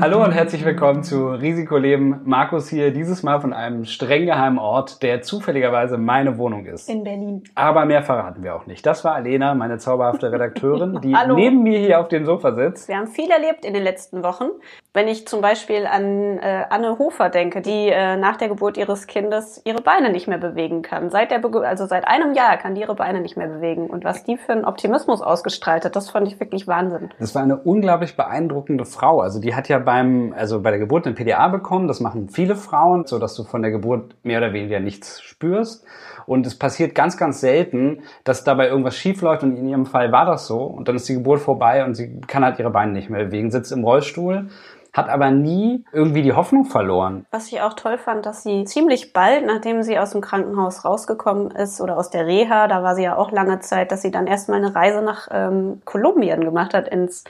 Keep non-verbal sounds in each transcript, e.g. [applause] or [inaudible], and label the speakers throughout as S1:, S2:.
S1: Hallo und herzlich willkommen zu Risikoleben. Markus hier, dieses Mal von einem streng geheimen Ort, der zufälligerweise meine Wohnung ist.
S2: In Berlin.
S1: Aber mehr verraten wir auch nicht. Das war Alena, meine zauberhafte Redakteurin, [laughs] die neben mir hier auf dem Sofa sitzt.
S2: Wir haben viel erlebt in den letzten Wochen. Wenn ich zum Beispiel an äh, Anne Hofer denke, die äh, nach der Geburt ihres Kindes ihre Beine nicht mehr bewegen kann. Seit der Bege also seit einem Jahr kann die ihre Beine nicht mehr bewegen. Und was die für einen Optimismus ausgestrahlt hat, das fand ich wirklich Wahnsinn.
S1: Das war eine unglaublich beeindruckende Frau. Also die hat ja beim, also bei der Geburt eine PDA bekommen. Das machen viele Frauen, so dass du von der Geburt mehr oder weniger nichts spürst. Und es passiert ganz, ganz selten, dass dabei irgendwas schief läuft. Und in ihrem Fall war das so. Und dann ist die Geburt vorbei und sie kann halt ihre Beine nicht mehr bewegen, sitzt im Rollstuhl, hat aber nie irgendwie die Hoffnung verloren.
S2: Was ich auch toll fand, dass sie ziemlich bald, nachdem sie aus dem Krankenhaus rausgekommen ist oder aus der Reha, da war sie ja auch lange Zeit, dass sie dann erstmal eine Reise nach ähm, Kolumbien gemacht hat, ins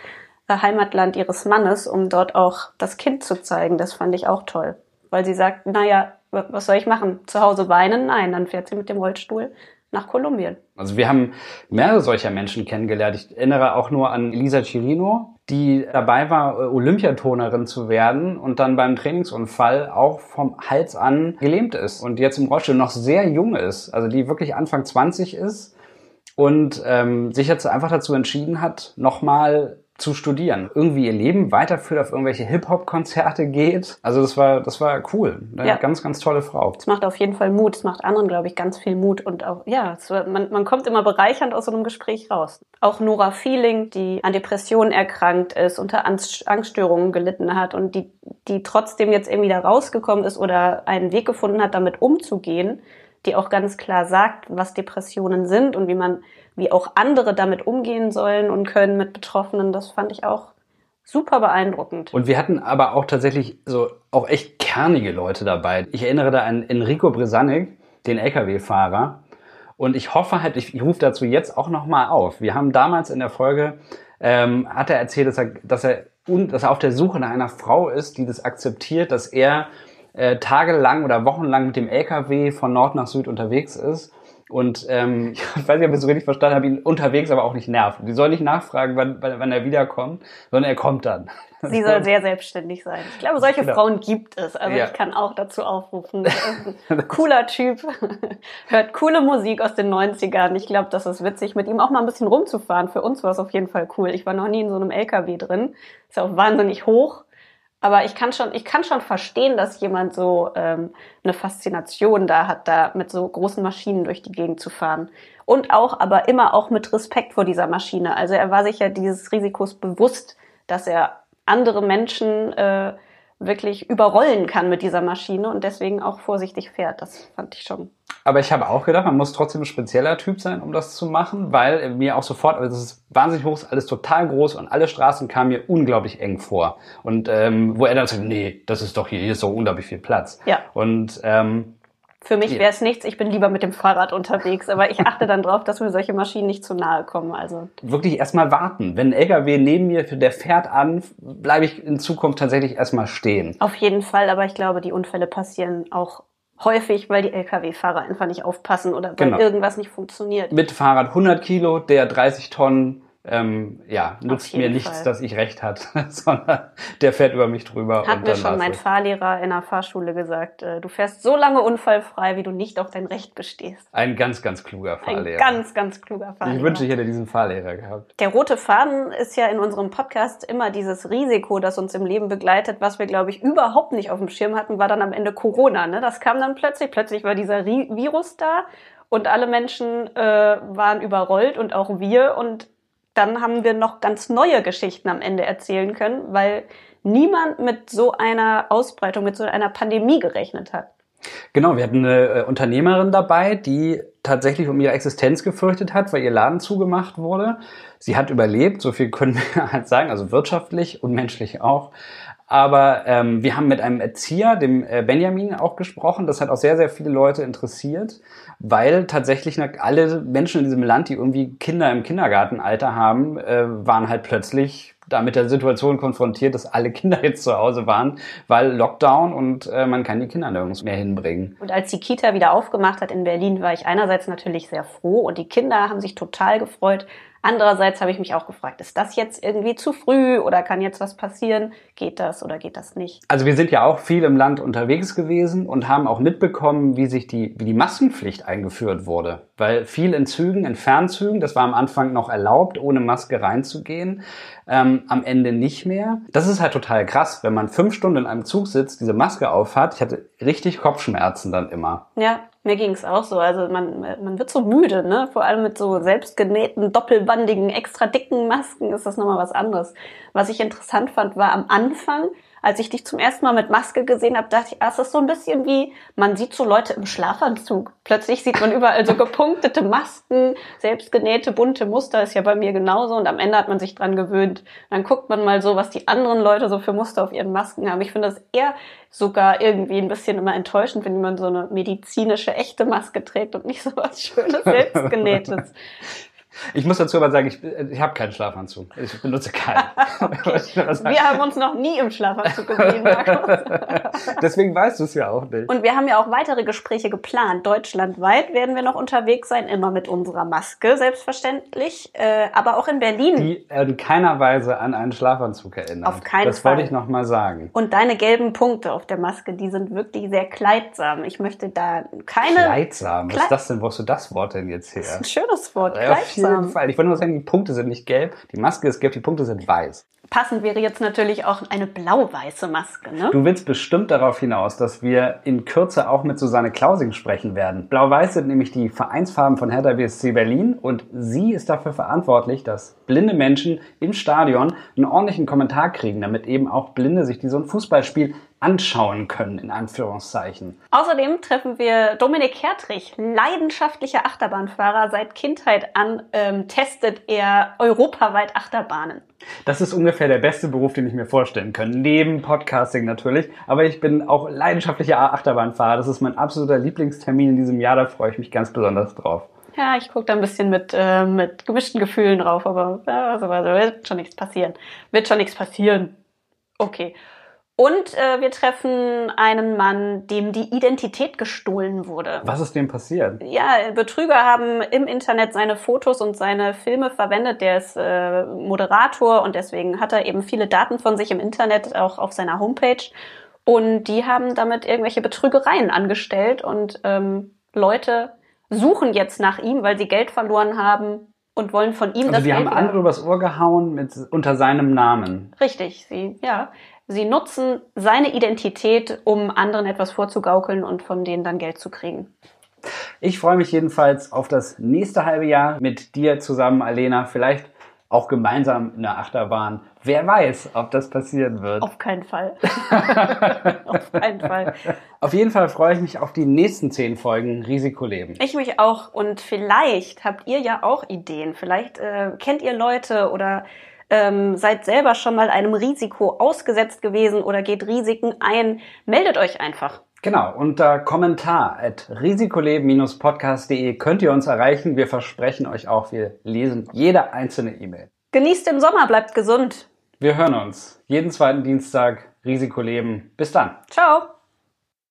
S2: Heimatland ihres Mannes, um dort auch das Kind zu zeigen. Das fand ich auch toll. Weil sie sagt, naja, wa- was soll ich machen? Zu Hause weinen? Nein, dann fährt sie mit dem Rollstuhl nach Kolumbien.
S1: Also wir haben mehrere solcher Menschen kennengelernt. Ich erinnere auch nur an Elisa Chirino, die dabei war, äh, Olympiaturnerin zu werden und dann beim Trainingsunfall auch vom Hals an gelähmt ist und jetzt im Rollstuhl noch sehr jung ist. Also die wirklich Anfang 20 ist und ähm, sich jetzt einfach dazu entschieden hat, nochmal zu studieren. Irgendwie ihr Leben weiterführt, auf irgendwelche Hip-Hop-Konzerte geht. Also das war, das war cool. Eine
S2: Ja.
S1: ganz, ganz tolle Frau.
S2: Es macht auf jeden Fall Mut. Es macht anderen, glaube ich, ganz viel Mut. Und auch, ja, war- man, man kommt immer bereichernd aus so einem Gespräch raus. Auch Nora Feeling, die an Depressionen erkrankt ist, unter Angst, Angststörungen gelitten hat und die, die trotzdem jetzt irgendwie da rausgekommen ist oder einen Weg gefunden hat, damit umzugehen, die auch ganz klar sagt, was Depressionen sind und wie man, wie auch andere damit umgehen sollen und können mit Betroffenen. Das fand ich auch super beeindruckend.
S1: Und wir hatten aber auch tatsächlich so auch echt kernige Leute dabei. Ich erinnere da an Enrico Bresanik, den LKW-Fahrer. Und ich hoffe halt, ich, ich rufe dazu jetzt auch nochmal auf. Wir haben damals in der Folge, ähm, hat er erzählt, dass er, dass er, dass er auf der Suche nach einer Frau ist, die das akzeptiert, dass er äh, tagelang oder wochenlang mit dem LKW von Nord nach Süd unterwegs ist. Und ähm, [laughs] ich weiß nicht, ob ich es so richtig verstanden habe, ihn unterwegs aber auch nicht nervt. Die soll nicht nachfragen, wann, wann er wiederkommt, sondern er kommt dann.
S2: Sie soll sehr selbstständig sein. Ich glaube, solche
S1: Genau.
S2: Frauen gibt es. Also
S1: Ja.
S2: ich kann auch dazu aufrufen. [laughs] Cooler Typ, [laughs] hört coole Musik aus den 90ern. Ich glaube, das ist witzig, mit ihm auch mal ein bisschen rumzufahren. Für uns war es auf jeden Fall cool. Ich war noch nie in so einem LKW drin. Ist ja auch wahnsinnig hoch. Aber ich kann schon, ich kann schon verstehen, dass jemand so ähm, eine Faszination da hat, da mit so großen Maschinen durch die Gegend zu fahren. Und auch, aber immer auch mit Respekt vor dieser Maschine. Also er war sich ja dieses Risikos bewusst, dass er andere Menschen äh, wirklich überrollen kann mit dieser Maschine und deswegen auch vorsichtig fährt. Das fand ich schon.
S1: Aber ich habe auch gedacht, man muss trotzdem ein spezieller Typ sein, um das zu machen, weil mir auch sofort, also es ist wahnsinnig hoch, ist alles total groß und alle Straßen kamen mir unglaublich eng vor. Und ähm, wo er dann sagt, nee, das ist doch hier, hier ist so unglaublich viel Platz.
S2: Ja.
S1: Und ähm,
S2: Für mich wäre es nichts, ich bin lieber mit dem Fahrrad unterwegs, aber ich achte dann drauf, dass mir solche Maschinen nicht zu nahe kommen. Also
S1: wirklich erstmal warten. Wenn ein LKW neben mir, der fährt an, bleibe ich in Zukunft tatsächlich erstmal stehen.
S2: auf jeden Fall, aber ich glaube, die Unfälle passieren auch häufig, weil die Lkw-Fahrer einfach nicht aufpassen oder weil
S1: Genau.
S2: irgendwas nicht funktioniert.
S1: Mit Fahrrad 100 Kilo, der 30 Tonnen, ähm, ja, nutzt mir nichts,
S2: Fall.
S1: dass ich recht hat, [laughs] sondern der fährt über mich drüber.
S2: Hat mir schon mein. Fahrlehrer in der Fahrschule gesagt, äh, du fährst so lange unfallfrei, wie du nicht auf dein Recht bestehst.
S1: Ein ganz, ganz kluger
S2: Ein
S1: Fahrlehrer.
S2: ganz, ganz kluger Fahrlehrer.
S1: ich wünsche, ich hätte diesen Fahrlehrer gehabt.
S2: Der rote Faden ist ja in unserem Podcast immer dieses Risiko, das uns im Leben begleitet, was wir, glaube ich, überhaupt nicht auf dem Schirm hatten, war dann am Ende Corona. Ne? Das kam dann plötzlich, plötzlich war dieser Virus da und alle Menschen äh, waren überrollt und auch wir. Und dann haben wir noch ganz neue Geschichten am Ende erzählen können, weil niemand mit so einer Ausbreitung, mit so einer Pandemie gerechnet hat.
S1: Genau, wir hatten eine äh, Unternehmerin dabei, die tatsächlich um ihre Existenz gefürchtet hat, weil ihr Laden zugemacht wurde. Sie hat überlebt, so viel können wir [laughs] halt sagen, also wirtschaftlich und menschlich auch. Aber ähm, wir haben mit einem Erzieher, dem äh, Benjamin, auch gesprochen. Das hat auch sehr, sehr viele Leute interessiert, weil tatsächlich alle Menschen in diesem Land, die irgendwie Kinder im Kindergartenalter haben, äh, waren halt plötzlich da mit der Situation konfrontiert, dass alle Kinder jetzt zu Hause waren, weil Lockdown und äh, man kann die Kinder nirgends mehr hinbringen.
S2: Und als die Kita wieder aufgemacht hat in Berlin, war ich einerseits natürlich sehr froh und die Kinder haben sich total gefreut. Andererseits habe ich mich auch gefragt, ist das jetzt irgendwie zu früh oder kann jetzt was passieren? Geht das oder geht das nicht?
S1: Also wir sind ja auch viel im Land unterwegs gewesen und haben auch mitbekommen, wie sich die, wie die Maskenpflicht eingeführt wurde. Weil viel in Zügen, in Fernzügen, das war am Anfang noch erlaubt, ohne Maske reinzugehen, ähm, am Ende nicht mehr. Das ist halt total krass, wenn man fünf Stunden in einem Zug sitzt, diese Maske aufhat. Ich hatte richtig Kopfschmerzen dann immer.
S2: Ja, mir ging es auch so. Also man, man wird so müde, ne? Vor allem mit so selbstgenähten, doppelbandigen, extra dicken Masken ist das nochmal was anderes. Was ich interessant fand, war am Anfang als ich dich zum ersten Mal mit Maske gesehen habe, dachte ich, ah, es ist so ein bisschen wie, man sieht so Leute im Schlafanzug. Plötzlich sieht man überall so gepunktete Masken, selbstgenähte bunte Muster, ist ja bei mir genauso und am Ende hat man sich dran gewöhnt. Dann guckt man mal so, was die anderen Leute so für Muster auf ihren Masken haben. Ich finde das eher sogar irgendwie ein bisschen immer enttäuschend, wenn man so eine medizinische, echte Maske trägt und nicht so was Schönes, [laughs] selbstgenähtes.
S1: Ich muss dazu aber sagen, ich, ich habe keinen Schlafanzug. Ich benutze keinen. [laughs]
S2: Wir haben uns noch nie im Schlafanzug gesehen, Markus. [laughs]
S1: Deswegen weißt du es ja auch nicht.
S2: Und wir haben ja auch weitere Gespräche geplant. Deutschlandweit werden wir noch unterwegs sein, immer mit unserer Maske, selbstverständlich. Äh, aber auch in Berlin.
S1: Die in keiner Weise an einen Schlafanzug erinnern.
S2: Auf keinen
S1: das
S2: Fall.
S1: Das wollte ich noch mal sagen.
S2: Und deine gelben Punkte auf der Maske, die sind wirklich sehr kleidsam. Ich möchte da keine...
S1: Kleidsam? Was ist das denn? Wo hast du das Wort denn jetzt her? Das
S2: ist ein schönes Wort.
S1: Ja, kleidsam jeden Fall. Ich wollte nur sagen, die Punkte sind nicht gelb, die Maske ist gelb, die Punkte sind weiß.
S2: Passend wäre jetzt natürlich auch eine blau-weiße Maske, ne?
S1: Du willst bestimmt darauf hinaus, dass wir in Kürze auch mit Susanne Klausing sprechen werden. Blau-Weiß sind nämlich die Vereinsfarben von Hertha BSC Berlin und sie ist dafür verantwortlich, dass blinde Menschen im Stadion einen ordentlichen Kommentar kriegen, damit eben auch Blinde sich die so ein Fußballspiel anschauen können, in Anführungszeichen.
S2: Außerdem treffen wir Dominik Hertrich, leidenschaftlicher Achterbahnfahrer. Seit Kindheit an ähm, testet er europaweit Achterbahnen.
S1: Das ist ungefähr der beste Beruf, den ich mir vorstellen kann. Neben Podcasting natürlich. Aber ich bin auch leidenschaftlicher Achterbahnfahrer. Das ist mein absoluter Lieblingstermin in diesem Jahr. Da freue ich mich ganz besonders drauf.
S2: Ja, ich gucke da ein bisschen mit, äh, mit gemischten Gefühlen drauf, aber ja, also, also, wird schon nichts passieren. Wird schon nichts passieren. Okay. Und äh, wir treffen einen Mann, dem die Identität gestohlen wurde.
S1: Was ist dem passiert?
S2: Ja, Betrüger haben im Internet seine Fotos und seine Filme verwendet. Der ist äh, Moderator und deswegen hat er eben viele Daten von sich im Internet, auch auf seiner Homepage. Und die haben damit irgendwelche Betrügereien angestellt und ähm, Leute suchen jetzt nach ihm, weil sie Geld verloren haben und wollen von ihm
S1: also
S2: das
S1: die
S2: Geld
S1: haben andere übers Ohr gehauen mit unter seinem Namen.
S2: Richtig, sie ja. Sie nutzen seine Identität, um anderen etwas vorzugaukeln und von denen dann Geld zu kriegen.
S1: Ich freue mich jedenfalls auf das nächste halbe Jahr mit dir zusammen, Alena. Vielleicht auch gemeinsam in der Achterbahn. Wer weiß, ob das passieren wird.
S2: Auf keinen Fall. [laughs] auf keinen Fall.
S1: Auf jeden Fall freue ich mich auf die nächsten zehn Folgen Risikoleben.
S2: Ich mich auch. Und vielleicht habt ihr ja auch Ideen. Vielleicht äh, kennt ihr Leute oder ähm, seid selber schon mal einem Risiko ausgesetzt gewesen oder geht Risiken ein, meldet euch einfach.
S1: Genau, unter Kommentar at risikoleben-podcast.de könnt ihr uns erreichen. Wir versprechen euch auch, wir lesen jede einzelne E-Mail.
S2: Genießt den Sommer, bleibt gesund.
S1: Wir hören uns jeden zweiten Dienstag. Risikoleben. Bis dann.
S2: Ciao.